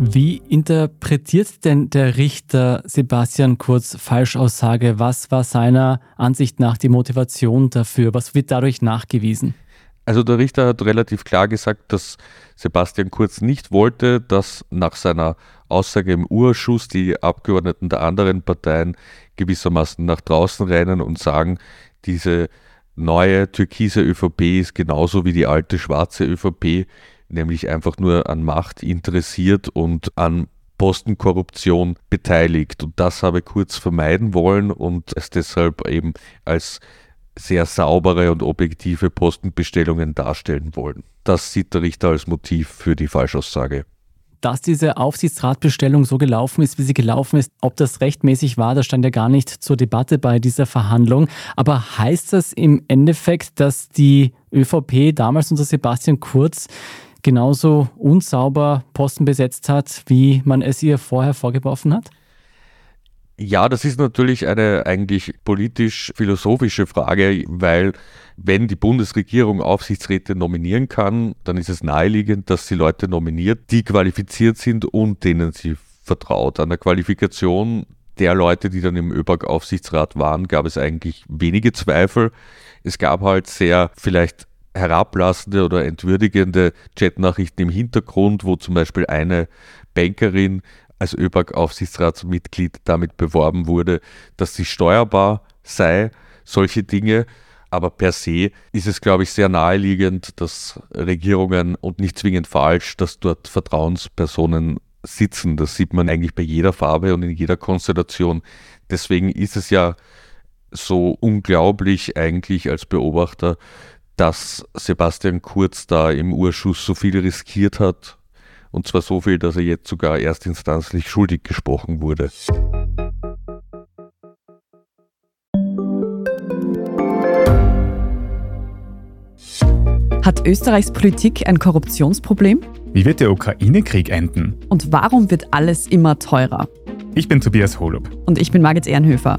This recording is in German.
Wie interpretiert denn der Richter Sebastian Kurz Falschaussage? Was war seiner Ansicht nach die Motivation dafür? Was wird dadurch nachgewiesen? Also der Richter hat relativ klar gesagt, dass Sebastian Kurz nicht wollte, dass nach seiner Aussage im Urschuss die Abgeordneten der anderen Parteien gewissermaßen nach draußen rennen und sagen, diese neue türkise ÖVP ist genauso wie die alte schwarze ÖVP nämlich einfach nur an Macht interessiert und an Postenkorruption beteiligt. Und das habe Kurz vermeiden wollen und es deshalb eben als sehr saubere und objektive Postenbestellungen darstellen wollen. Das sieht der Richter als Motiv für die Falschaussage. Dass diese Aufsichtsratbestellung so gelaufen ist, wie sie gelaufen ist, ob das rechtmäßig war, das stand ja gar nicht zur Debatte bei dieser Verhandlung. Aber heißt das im Endeffekt, dass die ÖVP damals unter Sebastian Kurz genauso unsauber Posten besetzt hat, wie man es ihr vorher vorgeworfen hat? Ja, das ist natürlich eine eigentlich politisch-philosophische Frage, weil wenn die Bundesregierung Aufsichtsräte nominieren kann, dann ist es naheliegend, dass sie Leute nominiert, die qualifiziert sind und denen sie vertraut. An der Qualifikation der Leute, die dann im ÖBAG-Aufsichtsrat waren, gab es eigentlich wenige Zweifel. Es gab halt sehr vielleicht herablassende oder entwürdigende Chatnachrichten im Hintergrund, wo zum Beispiel eine Bankerin als ÖBAG-Aufsichtsratsmitglied damit beworben wurde, dass sie steuerbar sei, solche Dinge. Aber per se ist es, glaube ich, sehr naheliegend, dass Regierungen und nicht zwingend falsch, dass dort Vertrauenspersonen sitzen. Das sieht man eigentlich bei jeder Farbe und in jeder Konstellation. Deswegen ist es ja so unglaublich eigentlich als Beobachter, dass Sebastian Kurz da im Urschuss so viel riskiert hat. Und zwar so viel, dass er jetzt sogar erstinstanzlich schuldig gesprochen wurde. Hat Österreichs Politik ein Korruptionsproblem? Wie wird der Ukraine-Krieg enden? Und warum wird alles immer teurer? Ich bin Tobias Holub. Und ich bin Margit Ehrenhöfer.